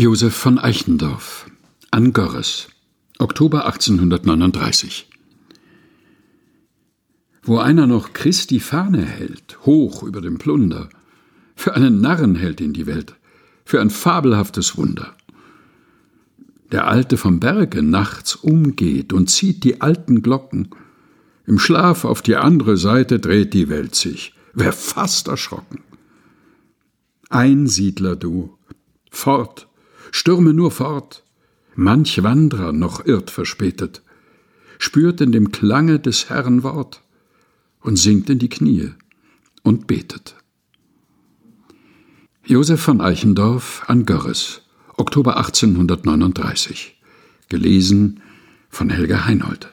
Josef von Eichendorff an Görres Oktober 1839 Wo einer noch Christi Fahne hält, hoch über dem Plunder, für einen Narren hält ihn die Welt, für ein fabelhaftes Wunder. Der Alte vom Berge nachts umgeht und zieht die alten Glocken, im Schlaf auf die andere Seite dreht die Welt sich, wär fast erschrocken. Einsiedler du, fort, stürme nur fort, manch Wandrer noch irrt verspätet, spürt in dem Klange des Herrn Wort und sinkt in die Knie und betet. Josef von Eichendorff an Görres, Oktober 1839. Gelesen von Helga Heinold.